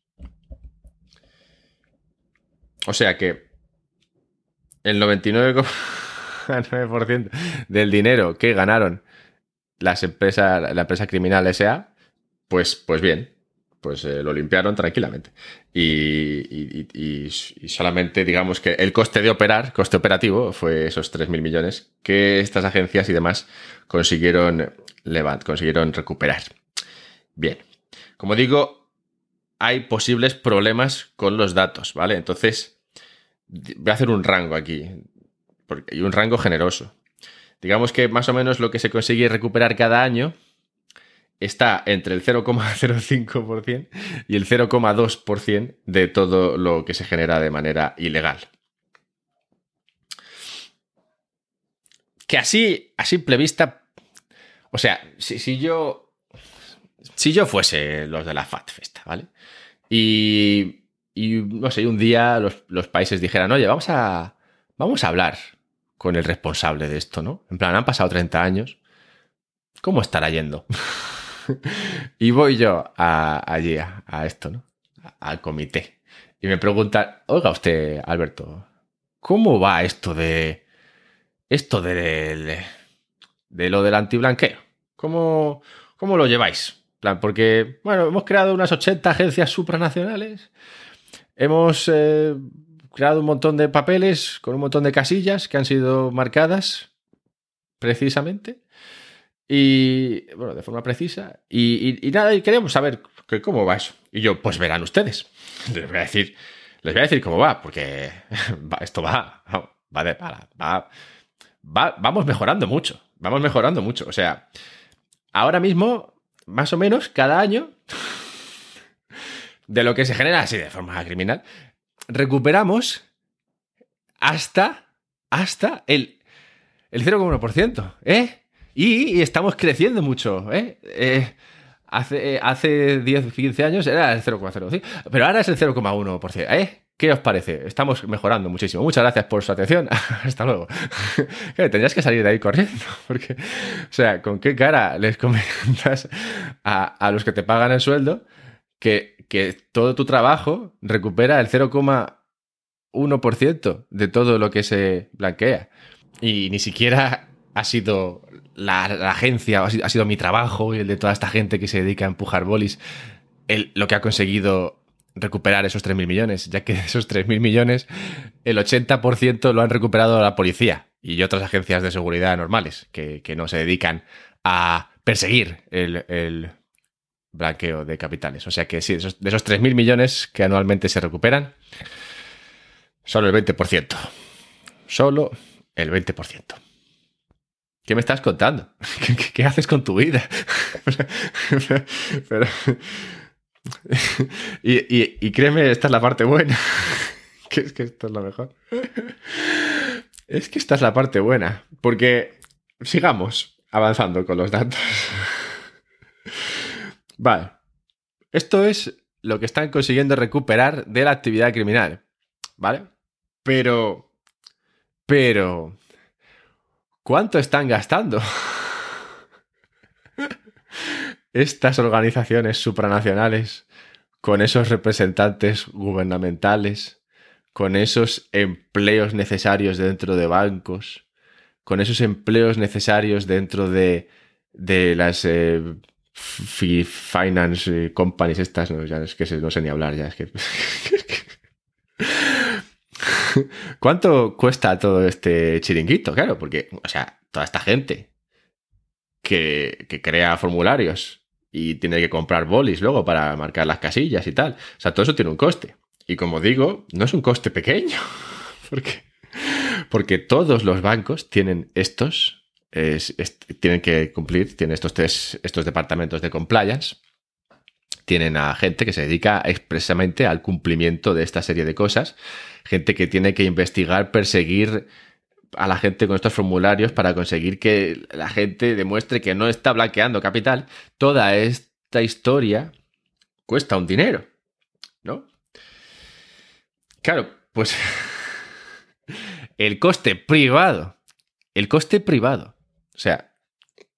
O sea que el 99,9% del dinero que ganaron las empresas, la empresa criminal SA, pues, pues bien, pues eh, lo limpiaron tranquilamente. Y, y, solamente digamos que el coste de operar, coste operativo, fue esos 3.000 millones que estas agencias y demás consiguieron, levant, consiguieron recuperar. Bien. Como digo, hay posibles problemas con los datos, ¿vale? Entonces, voy a hacer un rango aquí, y un rango generoso. Digamos que más o menos lo que se consigue recuperar cada año está entre el 0,05% y el 0,2% de todo lo que se genera de manera ilegal. Que así, a simple vista, o sea, si, si yo si yo fuese los de la FAT Festa, ¿vale? Y, y no sé, un día los, países dijeran, oye, vamos a, vamos a hablar con el responsable de esto, ¿no? En plan, han pasado 30 años, ¿cómo estará yendo? y voy yo allí, a, esto. Al comité. Y me preguntan, oiga usted, Alberto, ¿cómo va esto de... esto de, de, lo del antiblanqueo? ¿Cómo, ¿Cómo lo lleváis? porque, bueno, hemos creado unas 80 agencias supranacionales, hemos eh, creado un montón de papeles con un montón de casillas que han sido marcadas precisamente. Y, bueno, de forma precisa. Y, nada, y queremos saber cómo va eso. Y yo, pues verán ustedes. Les voy a decir, les voy a decir cómo va, porque esto va, va, de, va, va, vamos mejorando mucho. Vamos mejorando mucho. O sea, ahora mismo más o menos cada año de lo que se genera así de forma criminal, recuperamos hasta, hasta el, el 0,1%, ¿eh? Y, estamos creciendo mucho, ¿eh? eh hace, hace 10, 15 años era el 0,05, pero ahora es el 0,1%, ¿eh? ¿Qué os parece? Estamos mejorando muchísimo. Muchas gracias por su atención. Hasta luego. Tendrías que salir de ahí corriendo. Porque, o sea, ¿con qué cara les comentas a, los que te pagan el sueldo que, que todo tu trabajo recupera el 0,1% de todo lo que se blanquea? Y ni siquiera ha sido la, agencia, ha sido, mi trabajo y el de toda esta gente que se dedica a empujar bolis, el, lo que ha conseguido recuperar esos 3.000 millones, ya que de esos 3.000 millones, el 80% lo han recuperado la policía y otras agencias de seguridad normales, que, no se dedican a perseguir el, blanqueo de capitales. O sea que sí, de esos, 3.000 millones que anualmente se recuperan, solo el 20%. Solo el 20%. ¿Qué me estás contando? ¿Qué, haces con tu vida? y, créeme, esta es la parte buena. que es que esta es la mejor. Es que esta es la parte buena. Porque sigamos avanzando con los datos. vale. Esto es lo que están consiguiendo recuperar de la actividad criminal. ¿Vale? Pero... Pero... ¿Cuánto están gastando? Estas organizaciones supranacionales, con esos representantes gubernamentales, con esos empleos necesarios dentro de bancos, con esos empleos necesarios dentro de, de las eh, finance companies estas, no, ya es que no sé ni hablar, ya es que... ¿Cuánto cuesta todo este chiringuito? Claro, porque, o sea, toda esta gente que, crea formularios y tiene que comprar bolis luego para marcar las casillas y tal. O sea, todo eso tiene un coste. Y como digo, no es un coste pequeño. porque, porque todos los bancos tienen estos, tienen que cumplir, tienen estos tres, estos departamentos de compliance tienen a gente que se dedica expresamente al cumplimiento de esta serie de cosas, gente que tiene que investigar, perseguir a la gente con estos formularios para conseguir que la gente demuestre que no está blanqueando capital. Toda esta historia cuesta un dinero, ¿no? Claro, pues el coste privado, el coste privado, o sea,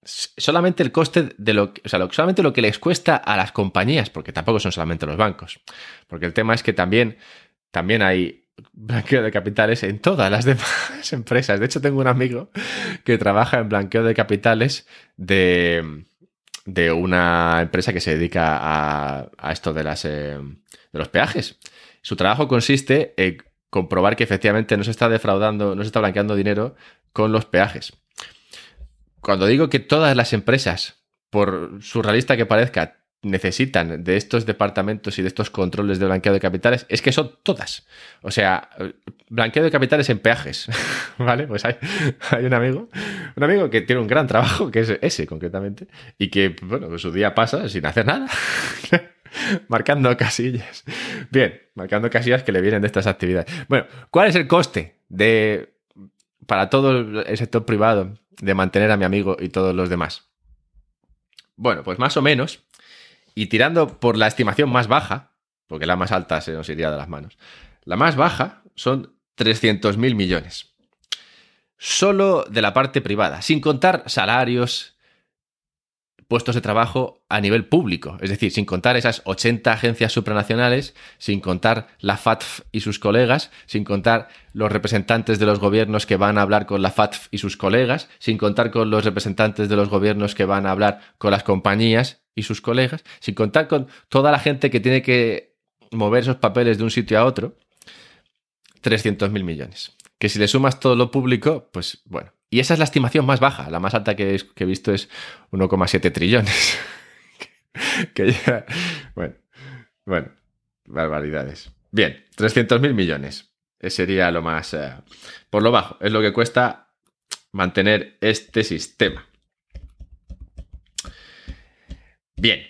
solamente el coste de lo que, o sea, solamente lo que les cuesta a las compañías, porque tampoco son solamente los bancos. Porque el tema es que también, también hay blanqueo de capitales en todas las demás empresas. De hecho, tengo un amigo que trabaja en blanqueo de capitales de, de una empresa que se dedica a, esto de, las, eh, de los peajes. Su trabajo consiste en comprobar que efectivamente no se está defraudando, no se está blanqueando dinero con los peajes cuando digo que todas las empresas, por surrealista que parezca, necesitan de estos departamentos y de estos controles de blanqueo de capitales, es que son todas. O sea, blanqueo de capitales en peajes. ¿Vale? Pues hay, un amigo, un amigo que tiene un gran trabajo, que es ese concretamente, y que, bueno, su día pasa sin hacer nada. marcando casillas. Bien, marcando casillas que le vienen de estas actividades. Bueno, ¿cuál es el coste de para todo el sector privado de mantener a mi amigo y todos los demás? Bueno, pues más o menos, y tirando por la estimación más baja, porque la más alta se nos iría de las manos, la más baja son 300.000 millones. Solo de la parte privada, sin contar salarios, puestos de trabajo a nivel público, es decir, sin contar esas 80 agencias supranacionales, sin contar la FATF y sus colegas, sin contar los representantes de los gobiernos que van a hablar con la FATF y sus colegas, sin contar con los representantes de los gobiernos que van a hablar con las compañías y sus colegas, sin contar con toda la gente que tiene que mover esos papeles de un sitio a otro, 300.000 millones. Que si le sumas todo lo público, pues bueno, y esa es la estimación más baja. La más alta que, he visto es 1,7 trillones. que ya. Bueno, bueno, barbaridades. Bien, 300.000 millones. Ese sería lo más. Eh, por lo bajo. Es lo que cuesta mantener este sistema. Bien.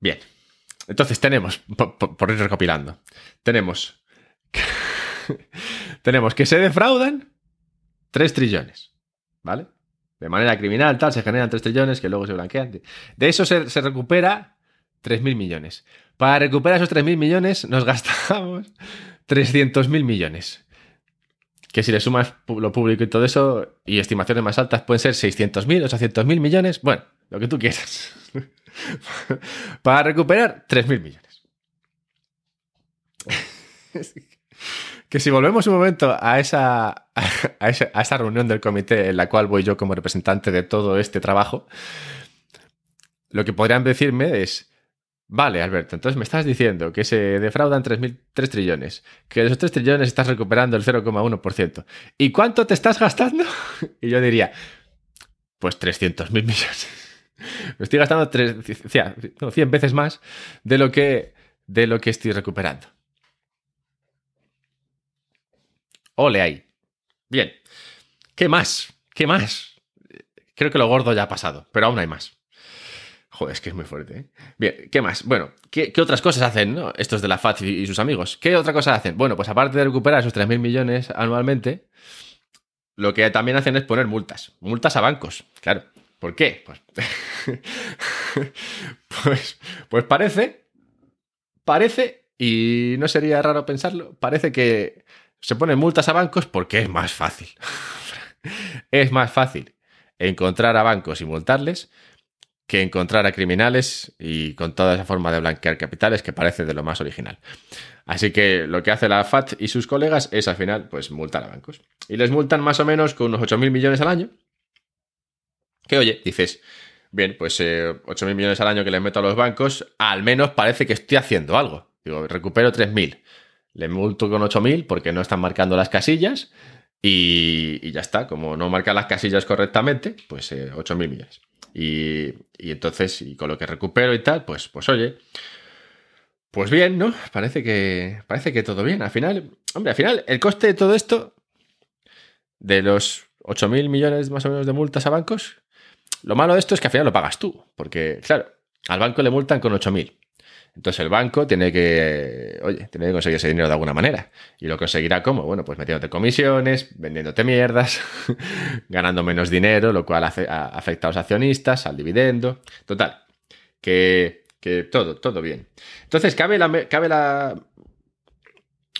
Bien. Entonces tenemos, por ir recopilando, tenemos tenemos que se defraudan 3 trillones, ¿vale? De manera criminal, tal, se generan 3 trillones que luego se blanquean. De eso se, recupera 3.000 millones. Para recuperar esos 3.000 millones nos gastamos 300.000 millones. Que si le sumas lo público y todo eso, y estimaciones más altas, pueden ser 600.000, 800.000 millones. Bueno, lo que tú quieras. Para recuperar 3.000 millones. que si volvemos un momento a esa, a esa, reunión del comité en la cual voy yo como representante de todo este trabajo, lo que podrían decirme es, vale, Alberto, entonces me estás diciendo que se defraudan 3, 3 trillones, que de esos 3 trillones estás recuperando el 0,1%. ¿Y cuánto te estás gastando? Y yo diría, pues 300 mil millones. Me estoy gastando 100 veces más de lo que, de lo que estoy recuperando. Ole ahí. Bien. ¿Qué más? ¿Qué más? Creo que lo gordo ya ha pasado, pero aún hay más. Es que es muy fuerte. ¿eh? Bien, ¿qué más? Bueno, ¿qué, otras cosas hacen estos de la FAT y, sus amigos? ¿Qué otra cosa hacen? Bueno, pues aparte de recuperar esos 3.000 millones anualmente, lo que también hacen es poner multas. Multas a bancos, claro. ¿Por qué? Pues, pues, pues parece, parece, y no sería raro pensarlo, parece que se ponen multas a bancos porque es más fácil. es más fácil encontrar a bancos y multarles que encontrar a criminales y con toda esa forma de blanquear capitales que parece de lo más original. Así que lo que hace la FAT y sus colegas es al final pues multar a bancos. Y les multan más o menos con unos 8.000 millones al año. Que oye, dices, bien, pues eh, 8.000 millones al año que les meto a los bancos, al menos parece que estoy haciendo algo. Digo, recupero 3.000. Le multo con 8.000 porque no están marcando las casillas y, ya está. Como no marcan las casillas correctamente, pues eh, 8.000 millones. Y, entonces, y con lo que recupero y tal, pues, pues oye, pues bien, ¿no? Parece que, parece que todo bien. Al final, hombre, al final, el coste de todo esto, de los 8.000 millones más o menos de multas a bancos, lo malo de esto es que al final lo pagas tú, porque, claro, al banco le multan con 8.000. Entonces el banco tiene que, oye, tiene que conseguir ese dinero de alguna manera. Y lo conseguirá como, bueno, pues metiéndote comisiones, vendiéndote mierdas, ganando menos dinero, lo cual afecta a los accionistas, al dividendo. Total, que, que todo, todo bien. Entonces cabe la, cabe la,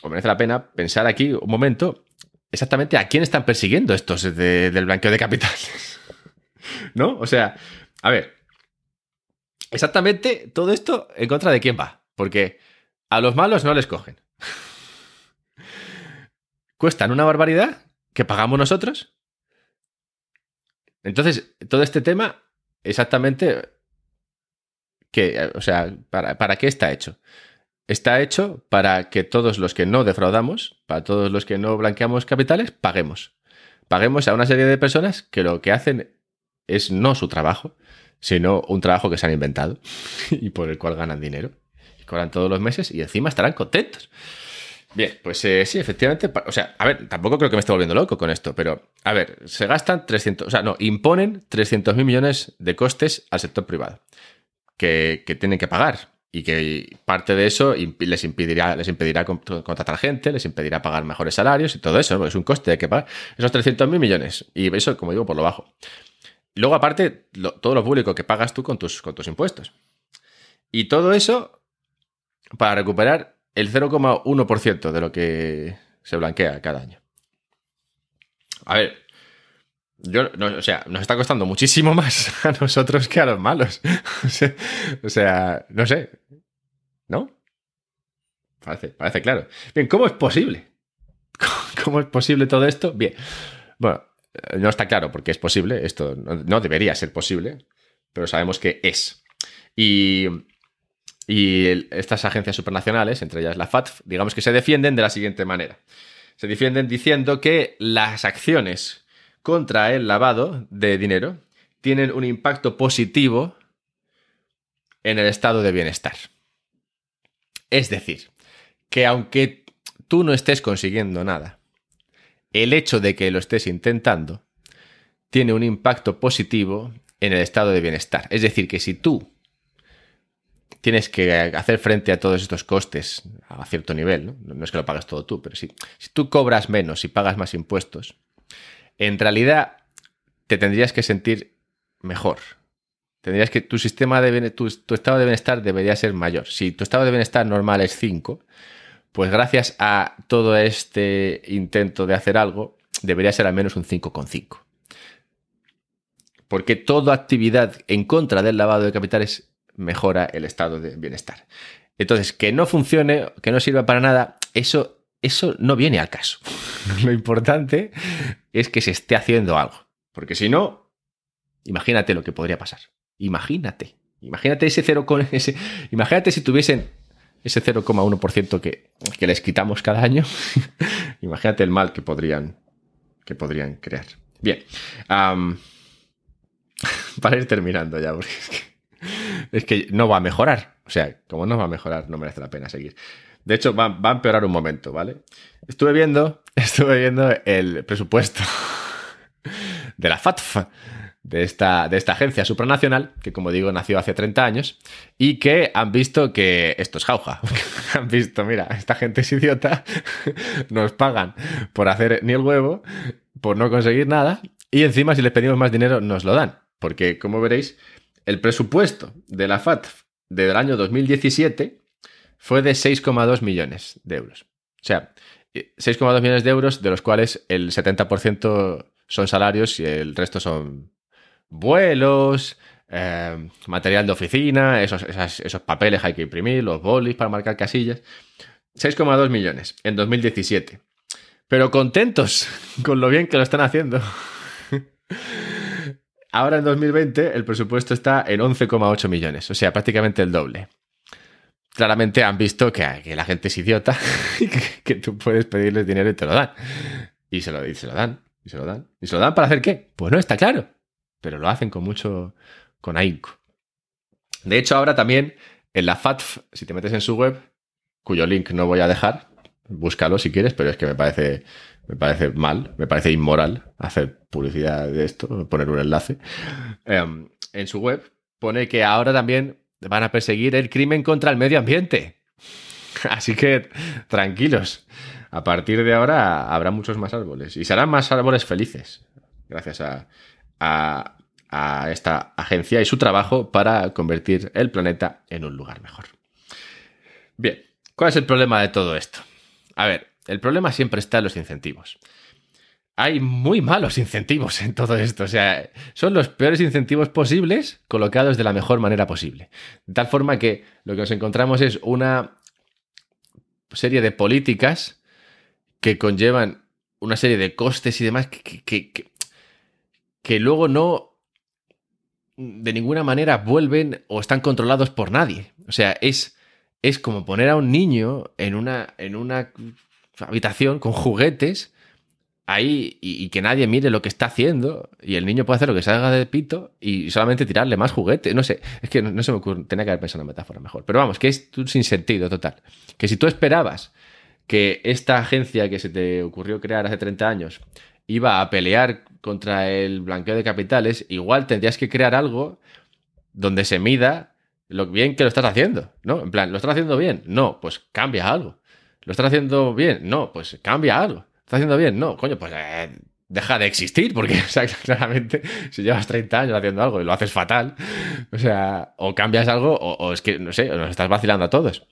o merece la pena pensar aquí un momento exactamente a quién están persiguiendo estos del blanqueo de capitales. ¿No? O sea, a ver, exactamente todo esto en contra de quién va. Porque a los malos no les cogen. Cuestan una barbaridad que pagamos nosotros. Entonces, todo este tema, exactamente, ¿qué? O sea, ¿para, ¿para qué está hecho? Está hecho para que todos los que no defraudamos, para todos los que no blanqueamos capitales, paguemos. Paguemos a una serie de personas que lo que hacen es no su trabajo, sino un trabajo que se han inventado y por el cual ganan dinero. Y cobran todos los meses y encima estarán contentos. Bien, pues eh, sí, efectivamente. O sea, a ver, tampoco creo que me esté volviendo loco con esto, pero a ver, se gastan 300, o sea, no, imponen 300 mil millones de costes al sector privado que, tienen que pagar y que parte de eso les impedirá, les impedirá contratar gente, les impedirá pagar mejores salarios y todo eso, porque es un coste que pagar esos 300 mil millones. Y eso, como digo, por lo bajo. Luego, aparte, todo lo público que pagas tú con tus, con tus impuestos. Y todo eso para recuperar el 0,1% de lo que se blanquea cada año. A ver, yo, o sea, nos está costando muchísimo más a nosotros que a los malos. o sea, no sé. ¿No? Parece, parece claro. Bien, ¿cómo es posible? ¿Cómo es posible todo esto? Bien. Bueno, no está claro porque es posible, esto no, debería ser posible, pero sabemos que es. Y, estas agencias supranacionales, entre ellas la FATF, digamos que se defienden de la siguiente manera. Se defienden diciendo que las acciones contra el lavado de dinero tienen un impacto positivo en el estado de bienestar. Es decir, que aunque tú no estés consiguiendo nada, el hecho de que lo estés intentando tiene un impacto positivo en el estado de bienestar. Es decir, que si tú tienes que hacer frente a todos estos costes a cierto nivel, no, es que lo pagues todo tú, pero si, si tú cobras menos y pagas más impuestos, en realidad te tendrías que sentir mejor. Tendrías que tu sistema de tu, tu estado de bienestar debería ser mayor. Si tu estado de bienestar normal es 5, pues gracias a todo este intento de hacer algo, debería ser al menos un 5,5. Porque toda actividad en contra del lavado de capitales mejora el estado de bienestar. Entonces, que no funcione, que no sirva para nada, eso, eso no viene al caso. Lo importante es que se esté haciendo algo. Porque si no, imagínate lo que podría pasar. Imagínate. Imagínate ese cero con ese. Imagínate si tuviesen ese 0,1% que, que les quitamos cada año, imagínate el mal que podrían, que podrían crear. Bien, para ir terminando ya, porque es que, no va a mejorar. O sea, como no va a mejorar, no merece la pena seguir. De hecho, va, va a empeorar un momento, ¿vale? Estuve viendo, estuve viendo el presupuesto de la FATF, de esta, de esta agencia supranacional, que como digo nació hace 30 años, y que han visto que esto es jauja. han visto, mira, esta gente es idiota, nos pagan por hacer ni el huevo, por no conseguir nada, y encima si les pedimos más dinero nos lo dan. Porque, como veréis, el presupuesto de la FATF del año 2017 fue de 6,2 millones de euros. O sea, 6,2 millones de euros, de los cuales el 70% son salarios y el resto son vuelos, eh, material de oficina, esos, esos papeles hay que imprimir, los bolis para marcar casillas. 6,2 millones en 2017. Pero contentos con lo bien que lo están haciendo. Ahora en 2020 el presupuesto está en 11,8 millones, o sea, prácticamente el doble. Claramente han visto que, la gente es idiota y que, tú puedes pedirles dinero y te lo dan. Y se lo, y se lo dan, y se lo dan. ¿Y se lo dan para hacer qué? Pues no está claro pero lo hacen con mucho, con ahínco. De hecho, ahora también en la FATF, si te metes en su web, cuyo link no voy a dejar, búscalo si quieres, pero es que me parece, me parece mal, me parece inmoral hacer publicidad de esto, poner un enlace. Em, en su web pone que ahora también van a perseguir el crimen contra el medio ambiente. Así que tranquilos, a partir de ahora habrá muchos más árboles y serán más árboles felices, gracias a, a, esta agencia y su trabajo para convertir el planeta en un lugar mejor. Bien, ¿cuál es el problema de todo esto? A ver, el problema siempre está en los incentivos. Hay muy malos incentivos en todo esto, o sea, son los peores incentivos posibles colocados de la mejor manera posible. De tal forma que lo que nos encontramos es una serie de políticas que conllevan una serie de costes y demás que, luego no de ninguna manera vuelven o están controlados por nadie. O sea, es, es como poner a un niño en una, en una habitación con juguetes ahí y, que nadie mire lo que está haciendo y el niño puede hacer lo que salga de pito y solamente tirarle más juguetes. No sé, es que no, se me ocurre, tenía que haber pensado una metáfora mejor. Pero vamos, que es sin sentido total. Que si tú esperabas que esta agencia que se te ocurrió crear hace 30 años iba a pelear contra el blanqueo de capitales, igual tendrías que crear algo donde se mida lo bien que lo estás haciendo, ¿no? En plan, ¿lo estás haciendo bien? No, pues cambia algo. ¿Lo estás haciendo bien? No, pues cambia algo. ¿Lo estás haciendo bien? No, coño, pues eh, deja de existir, porque claramente si llevas 30 años haciendo algo y lo haces fatal, o sea, o cambias algo o, o es que, no sé, nos estás vacilando a todos.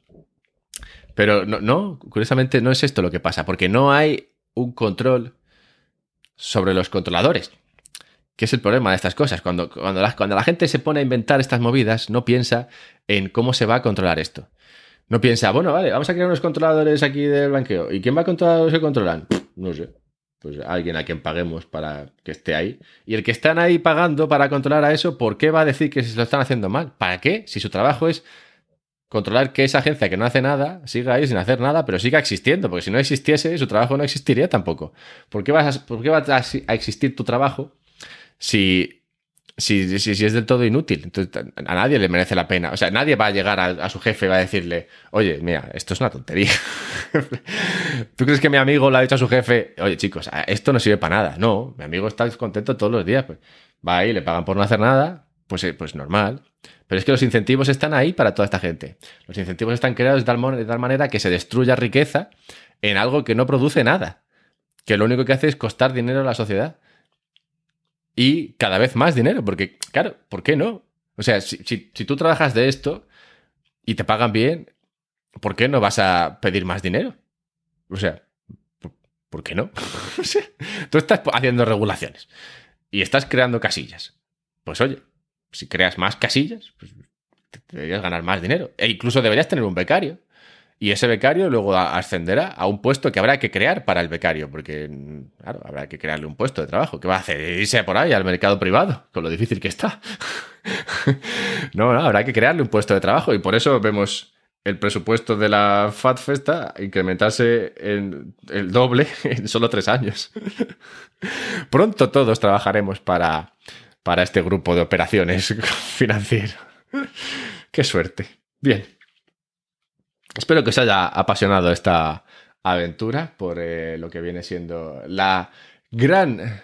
Pero no, curiosamente no es esto lo que pasa, porque no hay un control sobre los controladores. ¿Qué es el problema de estas cosas? Cuando, cuando, la, cuando la gente se pone a inventar estas movidas, no piensa en cómo se va a controlar esto. No piensa, bueno, vale, vamos a crear unos controladores aquí del banqueo. ¿Y quién va a controlar los que controlan? No sé. Pues alguien a quien paguemos para que esté ahí. Y el que están ahí pagando para controlar a eso, ¿por qué va a decir que se lo están haciendo mal? ¿Para qué? Si su trabajo es controlar que esa agencia que no hace nada siga ahí sin hacer nada, pero siga existiendo, porque si no existiese, su trabajo no existiría tampoco. ¿Por qué, vas a, por qué va a existir tu trabajo si, si, si, es del todo inútil? Entonces, a nadie le merece la pena. O sea, nadie va a llegar a, su jefe y va a decirle, oye, mira, esto es una tontería. ¿Tú crees que mi amigo le ha dicho a su jefe, oye, chicos, esto no sirve para nada? No, mi amigo está contento todos los días. Pues va ahí, le pagan por no hacer nada, pues, eh, pues normal. Pero es que los incentivos están ahí para toda esta gente. Los incentivos están creados de tal, manera que se destruya riqueza en algo que no produce nada. Que lo único que hace es costar dinero a la sociedad. Y cada vez más dinero, porque, claro, ¿por qué no? O sea, si, tú trabajas de esto y te pagan bien, ¿por qué no vas a pedir más dinero? O sea, ¿por, qué no? tú estás haciendo regulaciones y estás creando casillas. Pues oye, si creas más casillas, pues deberías ganar más dinero. E incluso deberías tener un becario. Y ese becario luego ascenderá a un puesto que habrá que crear para el becario, porque, claro, habrá que crearle un puesto de trabajo. ¿Qué va a hacer? Irse por ahí al mercado privado, con lo difícil que está. no, no, habrá que crearle un puesto de trabajo. Y por eso vemos el presupuesto de la Fat Festa incrementarse en el doble en solo tres años. Pronto todos trabajaremos para para este grupo de operaciones financieras. Qué suerte. Bien. Espero que os haya apasionado esta aventura por eh, lo que viene siendo la gran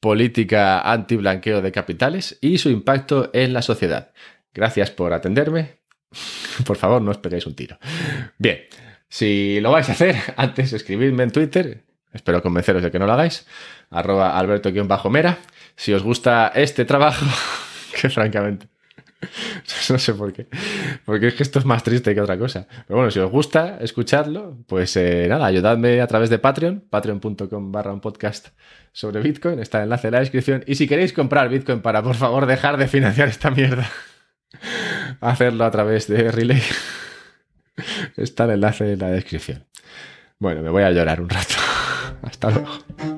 política anti-blanqueo de capitales y su impacto en la sociedad. Gracias por atenderme. Por favor, no os peguéis un tiro. Bien, si lo vais a hacer, antes escribidme en Twitter. Espero convenceros de que no lo hagáis. Arroba alberto-mera. Si os gusta este trabajo, que francamente no sé por qué. Porque es que esto es más triste que otra cosa. Pero bueno, si os gusta escucharlo, pues eh, nada, ayudadme a través de Patreon, patreon.com barra un podcast sobre Bitcoin. Está el enlace en la descripción. Y si queréis comprar Bitcoin para, por favor, dejar de financiar esta mierda, hacerlo a través de Relay. Está el enlace en la descripción. Bueno, me voy a llorar un rato. Hasta luego.